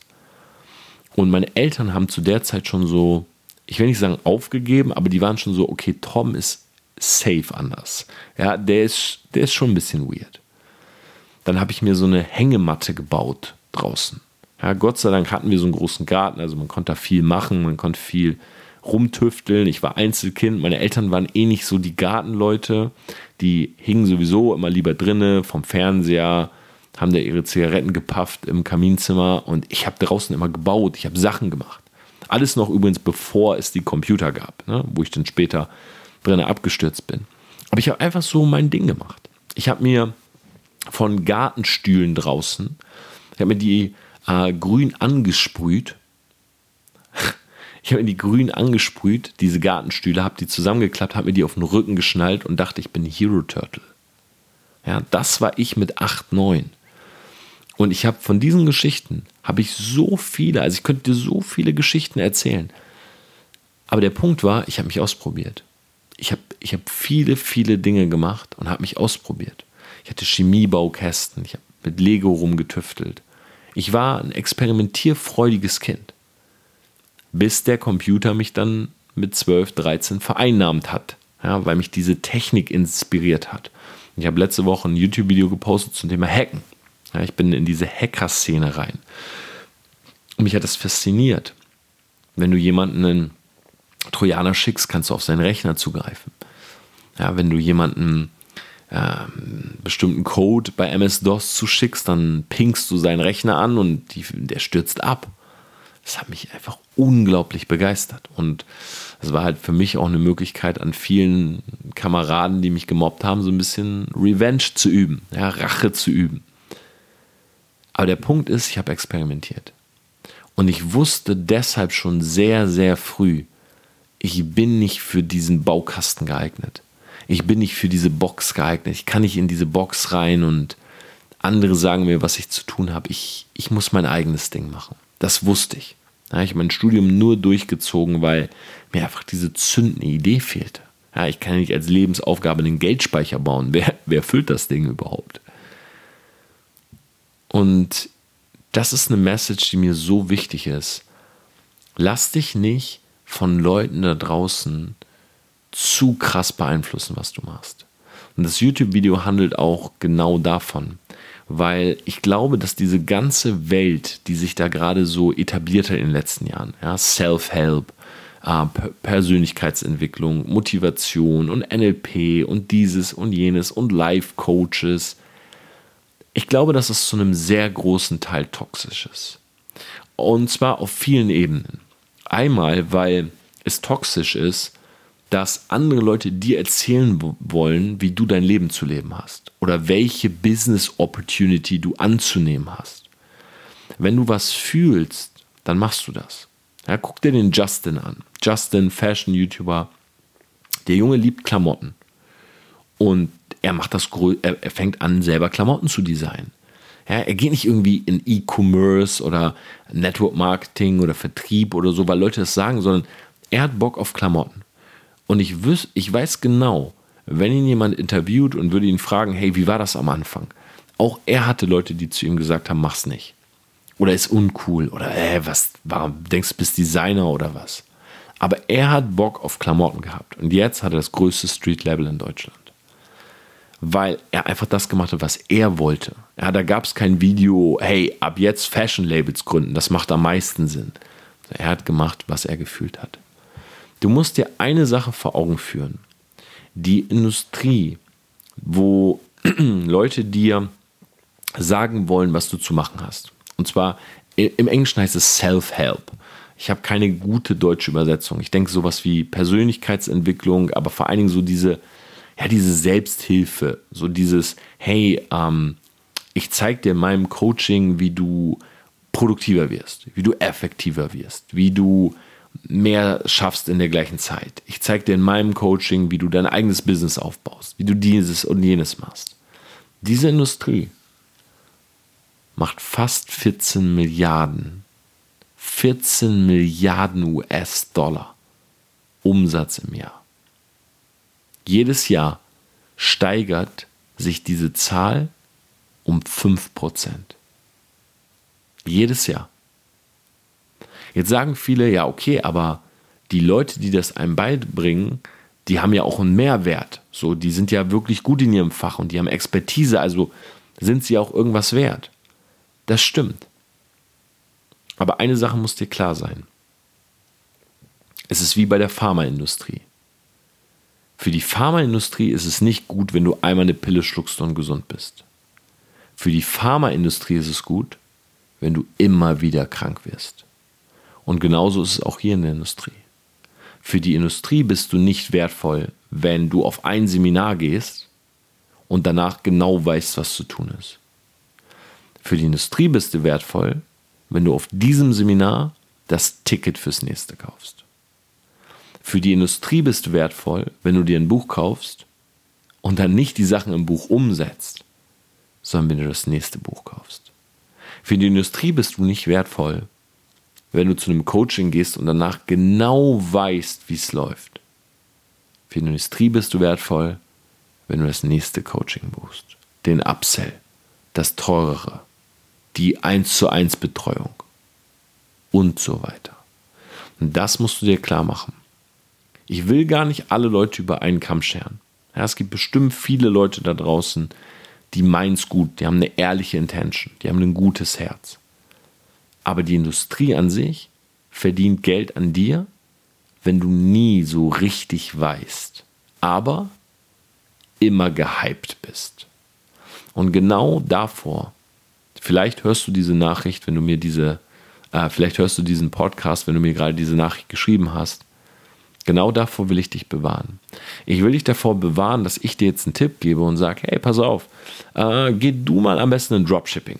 Und meine Eltern haben zu der Zeit schon so, ich will nicht sagen aufgegeben, aber die waren schon so, okay, Tom ist safe anders. Ja, der ist, der ist schon ein bisschen weird. Dann habe ich mir so eine Hängematte gebaut draußen. Ja, Gott sei Dank hatten wir so einen großen Garten, also man konnte da viel machen, man konnte viel rumtüfteln. Ich war Einzelkind, meine Eltern waren eh nicht so die Gartenleute, die hingen sowieso immer lieber drinne vom Fernseher, haben da ihre Zigaretten gepafft im Kaminzimmer und ich habe draußen immer gebaut, ich habe Sachen gemacht. Alles noch übrigens bevor es die Computer gab, ne, wo ich dann später drinne abgestürzt bin. Aber ich habe einfach so mein Ding gemacht. Ich habe mir von Gartenstühlen draußen, ich habe mir die äh, grün angesprüht. Ich habe mir die grün angesprüht, diese Gartenstühle, habe die zusammengeklappt, habe mir die auf den Rücken geschnallt und dachte, ich bin Hero Turtle. Ja, das war ich mit 8, 9. Und ich habe von diesen Geschichten, habe ich so viele, also ich könnte dir so viele Geschichten erzählen. Aber der Punkt war, ich habe mich ausprobiert. Ich habe ich hab viele, viele Dinge gemacht und habe mich ausprobiert. Ich hatte Chemiebaukästen, ich habe mit Lego rumgetüftelt. Ich war ein experimentierfreudiges Kind. Bis der Computer mich dann mit 12, 13 vereinnahmt hat, ja, weil mich diese Technik inspiriert hat. Ich habe letzte Woche ein YouTube-Video gepostet zum Thema Hacken. Ja, ich bin in diese Hacker-Szene rein. Und mich hat das fasziniert. Wenn du jemanden einen Trojaner schickst, kannst du auf seinen Rechner zugreifen. Ja, wenn du jemanden ähm, bestimmten Code bei MS-DOS zuschickst, dann pingst du seinen Rechner an und die, der stürzt ab. Das hat mich einfach unglaublich begeistert. Und es war halt für mich auch eine Möglichkeit, an vielen Kameraden, die mich gemobbt haben, so ein bisschen Revenge zu üben, ja, Rache zu üben. Aber der Punkt ist, ich habe experimentiert. Und ich wusste deshalb schon sehr, sehr früh, ich bin nicht für diesen Baukasten geeignet. Ich bin nicht für diese Box geeignet. Ich kann nicht in diese Box rein und andere sagen mir, was ich zu tun habe. Ich, ich muss mein eigenes Ding machen. Das wusste ich. Ich habe mein Studium nur durchgezogen, weil mir einfach diese zündende Idee fehlte. Ja, ich kann nicht als Lebensaufgabe einen Geldspeicher bauen. Wer, wer füllt das Ding überhaupt? Und das ist eine Message, die mir so wichtig ist. Lass dich nicht von Leuten da draußen zu krass beeinflussen, was du machst. Und das YouTube-Video handelt auch genau davon, weil ich glaube, dass diese ganze Welt, die sich da gerade so etabliert hat in den letzten Jahren, ja, Self-Help, äh, Persönlichkeitsentwicklung, Motivation und NLP und dieses und jenes und Life-Coaches, ich glaube, dass es zu einem sehr großen Teil toxisch ist. Und zwar auf vielen Ebenen. Einmal, weil es toxisch ist, dass andere Leute dir erzählen wollen, wie du dein Leben zu leben hast oder welche Business Opportunity du anzunehmen hast. Wenn du was fühlst, dann machst du das. Ja, guck dir den Justin an. Justin, Fashion-YouTuber. Der Junge liebt Klamotten. Und er macht das, er fängt an, selber Klamotten zu designen. Ja, er geht nicht irgendwie in E-Commerce oder Network Marketing oder Vertrieb oder so, weil Leute das sagen, sondern er hat Bock auf Klamotten. Und ich, wüs ich weiß genau, wenn ihn jemand interviewt und würde ihn fragen, hey, wie war das am Anfang? Auch er hatte Leute, die zu ihm gesagt haben, mach's nicht. Oder ist uncool. Oder, äh, was, warum denkst du, bist Designer oder was? Aber er hat Bock auf Klamotten gehabt. Und jetzt hat er das größte Street-Level in Deutschland weil er einfach das gemacht hat, was er wollte. Ja, da gab es kein Video, hey, ab jetzt Fashion-Labels gründen, das macht am meisten Sinn. Er hat gemacht, was er gefühlt hat. Du musst dir eine Sache vor Augen führen. Die Industrie, wo Leute dir sagen wollen, was du zu machen hast. Und zwar im Englischen heißt es Self-Help. Ich habe keine gute deutsche Übersetzung. Ich denke sowas wie Persönlichkeitsentwicklung, aber vor allen Dingen so diese ja, diese Selbsthilfe, so dieses, hey, ähm, ich zeige dir in meinem Coaching, wie du produktiver wirst, wie du effektiver wirst, wie du mehr schaffst in der gleichen Zeit. Ich zeige dir in meinem Coaching, wie du dein eigenes Business aufbaust, wie du dieses und jenes machst. Diese Industrie macht fast 14 Milliarden, 14 Milliarden US-Dollar Umsatz im Jahr jedes Jahr steigert sich diese Zahl um 5%. Jedes Jahr. Jetzt sagen viele, ja, okay, aber die Leute, die das einem beibringen, die haben ja auch einen Mehrwert. So, die sind ja wirklich gut in ihrem Fach und die haben Expertise, also sind sie auch irgendwas wert. Das stimmt. Aber eine Sache muss dir klar sein. Es ist wie bei der Pharmaindustrie. Für die Pharmaindustrie ist es nicht gut, wenn du einmal eine Pille schluckst und gesund bist. Für die Pharmaindustrie ist es gut, wenn du immer wieder krank wirst. Und genauso ist es auch hier in der Industrie. Für die Industrie bist du nicht wertvoll, wenn du auf ein Seminar gehst und danach genau weißt, was zu tun ist. Für die Industrie bist du wertvoll, wenn du auf diesem Seminar das Ticket fürs nächste kaufst. Für die Industrie bist du wertvoll, wenn du dir ein Buch kaufst und dann nicht die Sachen im Buch umsetzt, sondern wenn du das nächste Buch kaufst. Für die Industrie bist du nicht wertvoll, wenn du zu einem Coaching gehst und danach genau weißt, wie es läuft. Für die Industrie bist du wertvoll, wenn du das nächste Coaching buchst, den Upsell, das teurere, die 1 zu 1 Betreuung und so weiter. Und das musst du dir klar machen. Ich will gar nicht alle Leute über einen Kamm scheren. Ja, es gibt bestimmt viele Leute da draußen, die meinen es gut, die haben eine ehrliche Intention, die haben ein gutes Herz. Aber die Industrie an sich verdient Geld an dir, wenn du nie so richtig weißt, aber immer gehypt bist. Und genau davor, vielleicht hörst du diese Nachricht, wenn du mir diese Äh, vielleicht hörst du diesen Podcast, wenn du mir gerade diese Nachricht geschrieben hast. Genau davor will ich dich bewahren. Ich will dich davor bewahren, dass ich dir jetzt einen Tipp gebe und sage, hey, pass auf, äh, geh du mal am besten in Dropshipping.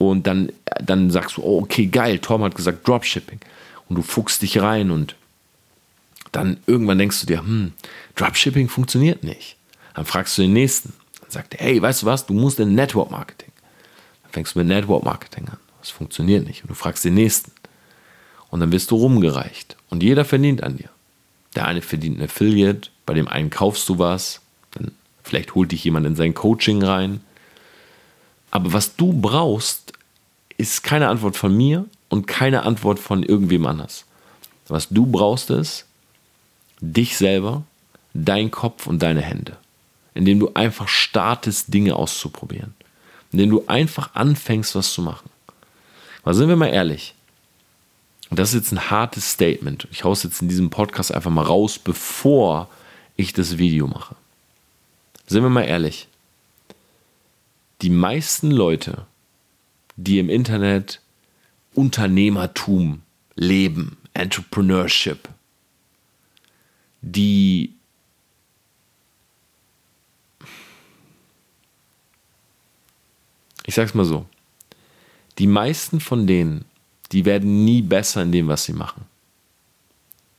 Und dann, dann sagst du, oh, okay, geil, Tom hat gesagt Dropshipping. Und du fuchst dich rein und dann irgendwann denkst du dir, hm, Dropshipping funktioniert nicht. Dann fragst du den nächsten. Dann sagt er, hey, weißt du was, du musst in Network Marketing. Dann fängst du mit Network Marketing an. Das funktioniert nicht. Und du fragst den nächsten. Und dann wirst du rumgereicht. Und jeder verdient an dir. Der eine verdient ein Affiliate, bei dem einen kaufst du was, dann vielleicht holt dich jemand in sein Coaching rein. Aber was du brauchst, ist keine Antwort von mir und keine Antwort von irgendwem anders. Was du brauchst ist dich selber, dein Kopf und deine Hände. Indem du einfach startest, Dinge auszuprobieren. Indem du einfach anfängst, was zu machen. Aber sind wir mal ehrlich, und das ist jetzt ein hartes Statement. Ich haue es jetzt in diesem Podcast einfach mal raus, bevor ich das Video mache. Sind wir mal ehrlich. Die meisten Leute, die im Internet Unternehmertum leben, Entrepreneurship, die ich sag's mal so, die meisten von denen die werden nie besser in dem, was sie machen.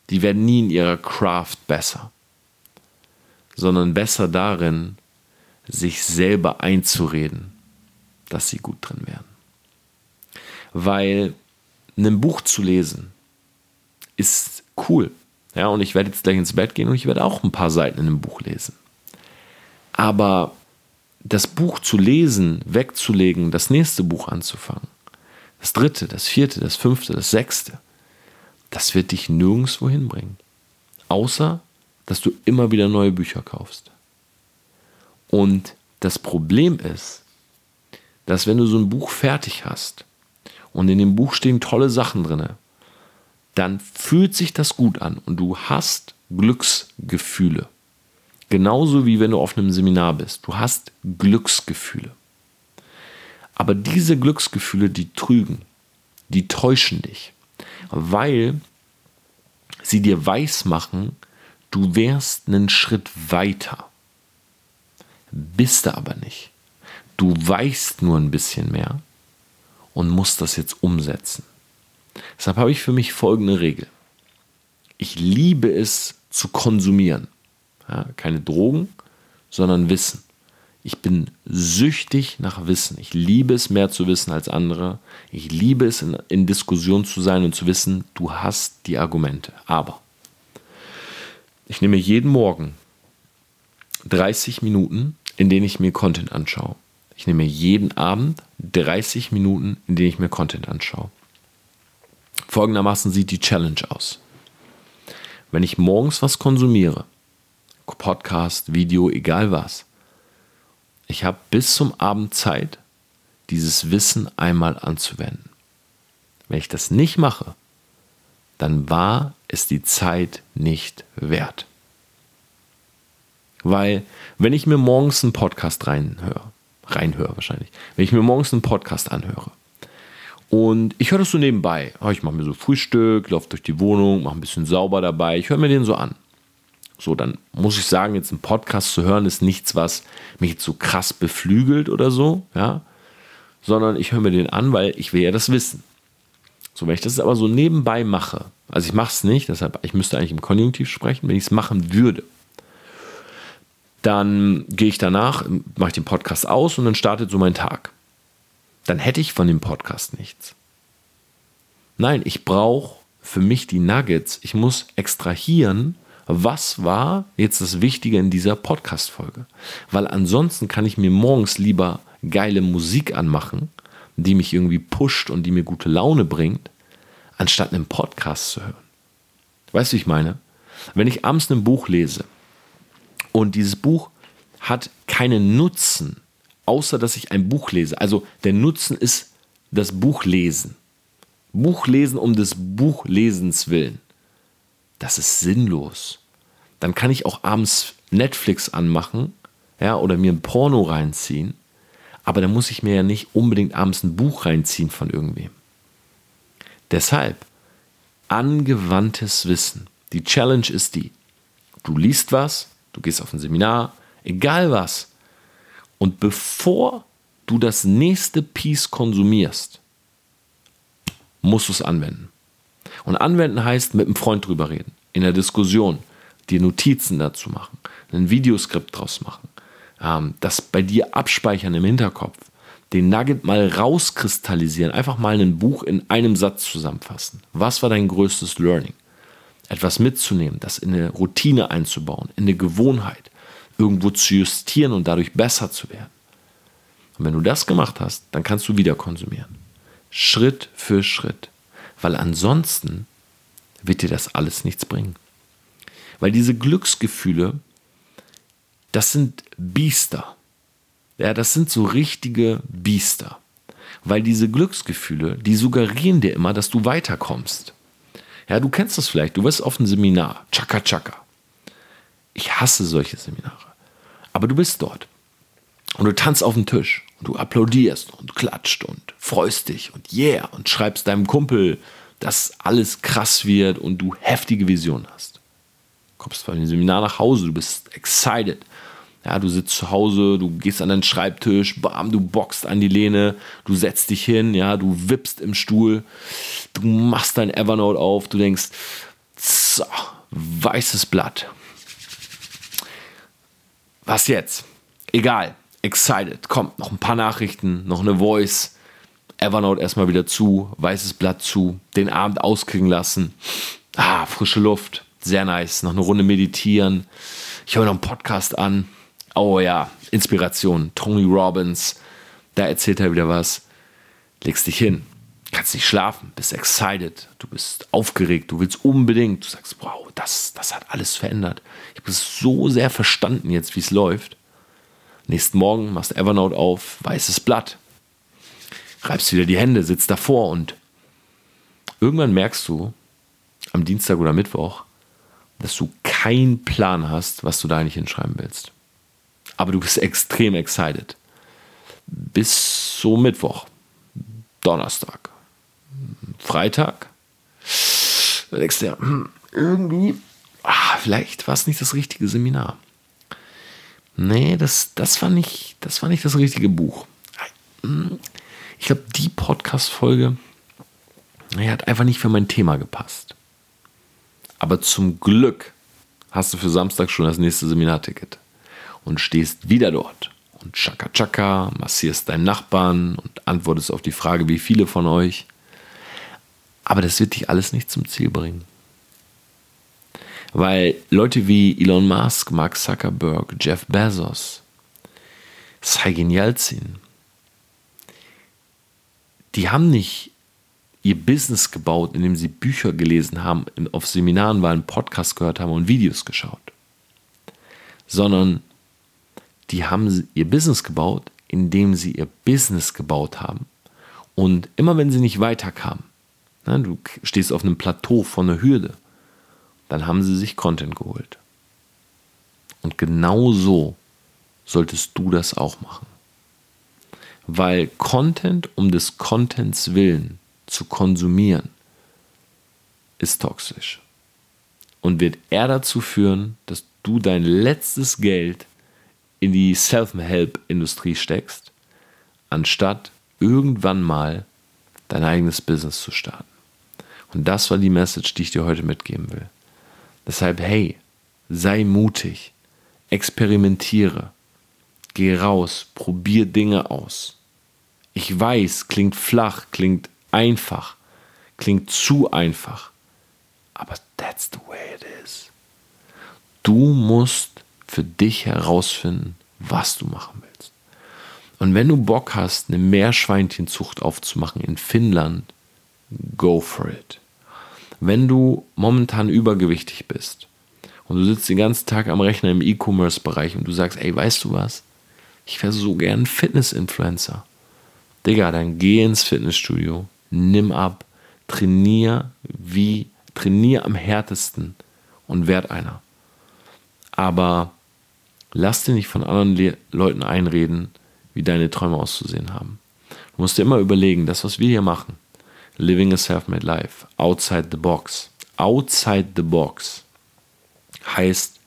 Die werden nie in ihrer Craft besser, sondern besser darin, sich selber einzureden, dass sie gut drin werden. Weil ein Buch zu lesen ist cool. Ja, und ich werde jetzt gleich ins Bett gehen und ich werde auch ein paar Seiten in einem Buch lesen. Aber das Buch zu lesen, wegzulegen, das nächste Buch anzufangen, das dritte, das vierte, das fünfte, das sechste, das wird dich nirgendwo hinbringen. Außer, dass du immer wieder neue Bücher kaufst. Und das Problem ist, dass wenn du so ein Buch fertig hast und in dem Buch stehen tolle Sachen drin, dann fühlt sich das gut an und du hast Glücksgefühle. Genauso wie wenn du auf einem Seminar bist. Du hast Glücksgefühle. Aber diese Glücksgefühle, die trügen, die täuschen dich, weil sie dir weismachen, du wärst einen Schritt weiter. Bist du aber nicht. Du weißt nur ein bisschen mehr und musst das jetzt umsetzen. Deshalb habe ich für mich folgende Regel. Ich liebe es zu konsumieren. Ja, keine Drogen, sondern Wissen. Ich bin süchtig nach Wissen. Ich liebe es mehr zu wissen als andere. Ich liebe es in, in Diskussion zu sein und zu wissen, du hast die Argumente. Aber ich nehme jeden Morgen 30 Minuten, in denen ich mir Content anschaue. Ich nehme jeden Abend 30 Minuten, in denen ich mir Content anschaue. Folgendermaßen sieht die Challenge aus. Wenn ich morgens was konsumiere, Podcast, Video, egal was, ich habe bis zum Abend Zeit, dieses Wissen einmal anzuwenden. Wenn ich das nicht mache, dann war es die Zeit nicht wert. Weil, wenn ich mir morgens einen Podcast reinhöre, reinhöre wahrscheinlich, wenn ich mir morgens einen Podcast anhöre. Und ich höre das so nebenbei, oh, ich mache mir so Frühstück, laufe durch die Wohnung, mache ein bisschen sauber dabei, ich höre mir den so an. So, dann muss ich sagen, jetzt einen Podcast zu hören, ist nichts, was mich jetzt so krass beflügelt oder so, ja, sondern ich höre mir den an, weil ich will ja das wissen. So, wenn ich das aber so nebenbei mache, also ich mache es nicht, deshalb, ich müsste eigentlich im Konjunktiv sprechen, wenn ich es machen würde, dann gehe ich danach, mache ich den Podcast aus und dann startet so mein Tag. Dann hätte ich von dem Podcast nichts. Nein, ich brauche für mich die Nuggets. Ich muss extrahieren was war jetzt das Wichtige in dieser Podcast-Folge? Weil ansonsten kann ich mir morgens lieber geile Musik anmachen, die mich irgendwie pusht und die mir gute Laune bringt, anstatt einen Podcast zu hören. Weißt du, ich meine? Wenn ich abends ein Buch lese und dieses Buch hat keinen Nutzen, außer dass ich ein Buch lese. Also der Nutzen ist das Buch lesen. Buch lesen um des Buchlesens willen das ist sinnlos. Dann kann ich auch abends Netflix anmachen, ja, oder mir ein Porno reinziehen, aber dann muss ich mir ja nicht unbedingt abends ein Buch reinziehen von irgendwem. Deshalb angewandtes Wissen. Die Challenge ist die, du liest was, du gehst auf ein Seminar, egal was. Und bevor du das nächste Piece konsumierst, musst du es anwenden. Und anwenden heißt mit einem Freund drüber reden, in der Diskussion, dir Notizen dazu machen, ein Videoskript draus machen, ähm, das bei dir abspeichern im Hinterkopf, den Nugget mal rauskristallisieren, einfach mal ein Buch in einem Satz zusammenfassen. Was war dein größtes Learning? Etwas mitzunehmen, das in eine Routine einzubauen, in eine Gewohnheit, irgendwo zu justieren und dadurch besser zu werden. Und wenn du das gemacht hast, dann kannst du wieder konsumieren. Schritt für Schritt. Weil ansonsten wird dir das alles nichts bringen. Weil diese Glücksgefühle, das sind Biester. Ja, das sind so richtige Biester. Weil diese Glücksgefühle, die suggerieren dir immer, dass du weiterkommst. Ja, du kennst das vielleicht. Du wirst auf ein Seminar. Chaka Chaka. Ich hasse solche Seminare. Aber du bist dort. Und du tanzt auf dem Tisch. Und du applaudierst und klatscht und freust dich und yeah und schreibst deinem Kumpel, dass alles krass wird und du heftige Visionen hast. Kommst von dem Seminar nach Hause, du bist excited. Ja, du sitzt zu Hause, du gehst an deinen Schreibtisch, bam, du boxt an die Lehne, du setzt dich hin, ja, du wippst im Stuhl, du machst dein Evernote auf, du denkst, so, weißes Blatt. Was jetzt? Egal, excited, kommt noch ein paar Nachrichten, noch eine Voice, Evernote erstmal wieder zu, weißes Blatt zu, den Abend auskriegen lassen. Ah, frische Luft, sehr nice. Noch eine Runde meditieren. Ich höre noch einen Podcast an. Oh ja, Inspiration. Tony Robbins, da erzählt er wieder was. Legst dich hin, kannst nicht schlafen, bist excited, du bist aufgeregt, du willst unbedingt, du sagst, wow, das, das hat alles verändert. Ich habe es so sehr verstanden jetzt, wie es läuft. Nächsten Morgen machst Evernote auf, weißes Blatt, reibst wieder die Hände, sitzt davor und irgendwann merkst du am Dienstag oder Mittwoch, dass du keinen Plan hast, was du da eigentlich hinschreiben willst. Aber du bist extrem excited. Bis so Mittwoch, Donnerstag, Freitag. Da denkst du ja, irgendwie, ah, vielleicht war es nicht das richtige Seminar. Nee, das, das, war nicht, das war nicht das richtige Buch. Ich glaube, die Podcast-Folge hat einfach nicht für mein Thema gepasst. Aber zum Glück hast du für Samstag schon das nächste Seminarticket und stehst wieder dort und chaka chaka, massierst deinen Nachbarn und antwortest auf die Frage, wie viele von euch. Aber das wird dich alles nicht zum Ziel bringen. Weil Leute wie Elon Musk, Mark Zuckerberg, Jeff Bezos, Saigin Yeltsin, die haben nicht ihr Business gebaut, indem sie Bücher gelesen haben, auf Seminaren waren, Podcasts gehört haben und Videos geschaut, sondern die haben ihr Business gebaut, indem sie ihr Business gebaut haben. Und immer wenn sie nicht weiterkamen, na, du stehst auf einem Plateau von einer Hürde, dann haben sie sich Content geholt. Und genau so solltest du das auch machen. Weil Content um des Contents willen zu konsumieren ist toxisch und wird eher dazu führen, dass du dein letztes Geld in die Self-Help-Industrie steckst, anstatt irgendwann mal dein eigenes Business zu starten. Und das war die Message, die ich dir heute mitgeben will. Deshalb, hey, sei mutig, experimentiere, geh raus, probier Dinge aus. Ich weiß, klingt flach, klingt einfach, klingt zu einfach. Aber that's the way it is. Du musst für dich herausfinden, was du machen willst. Und wenn du Bock hast, eine Meerschweinchenzucht aufzumachen in Finnland, go for it. Wenn du momentan übergewichtig bist und du sitzt den ganzen Tag am Rechner im E-Commerce-Bereich und du sagst, ey, weißt du was? Ich wäre so gern Fitness-Influencer. Digga, dann geh ins Fitnessstudio, nimm ab, trainier wie, trainier am härtesten und werd einer. Aber lass dir nicht von anderen Le Leuten einreden, wie deine Träume auszusehen haben. Du musst dir immer überlegen, das, was wir hier machen, Living a Self-Made Life, Outside the Box. Outside the Box heißt,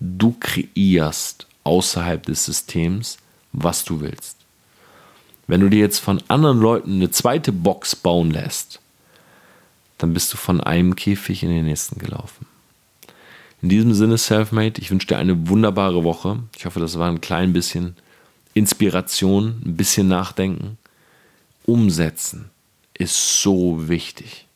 du kreierst außerhalb des Systems, was du willst. Wenn du dir jetzt von anderen Leuten eine zweite Box bauen lässt, dann bist du von einem Käfig in den nächsten gelaufen. In diesem Sinne, Selfmade, ich wünsche dir eine wunderbare Woche. Ich hoffe, das war ein klein bisschen Inspiration, ein bisschen Nachdenken. Umsetzen ist so wichtig.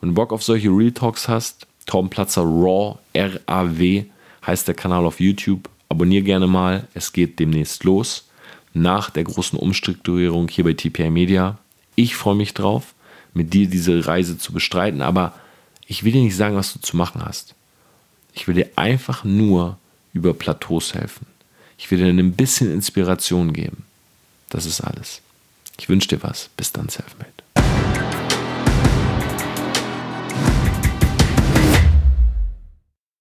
Wenn du Bock auf solche Real Talks hast, Tom Platzer Raw, R-A-W, heißt der Kanal auf YouTube. Abonnier gerne mal, es geht demnächst los. Nach der großen Umstrukturierung hier bei TPI Media. Ich freue mich drauf, mit dir diese Reise zu bestreiten, aber ich will dir nicht sagen, was du zu machen hast. Ich will dir einfach nur über Plateaus helfen. Ich will dir ein bisschen Inspiration geben. Das ist alles. Ich wünsche dir was. Bis dann, Selfmade.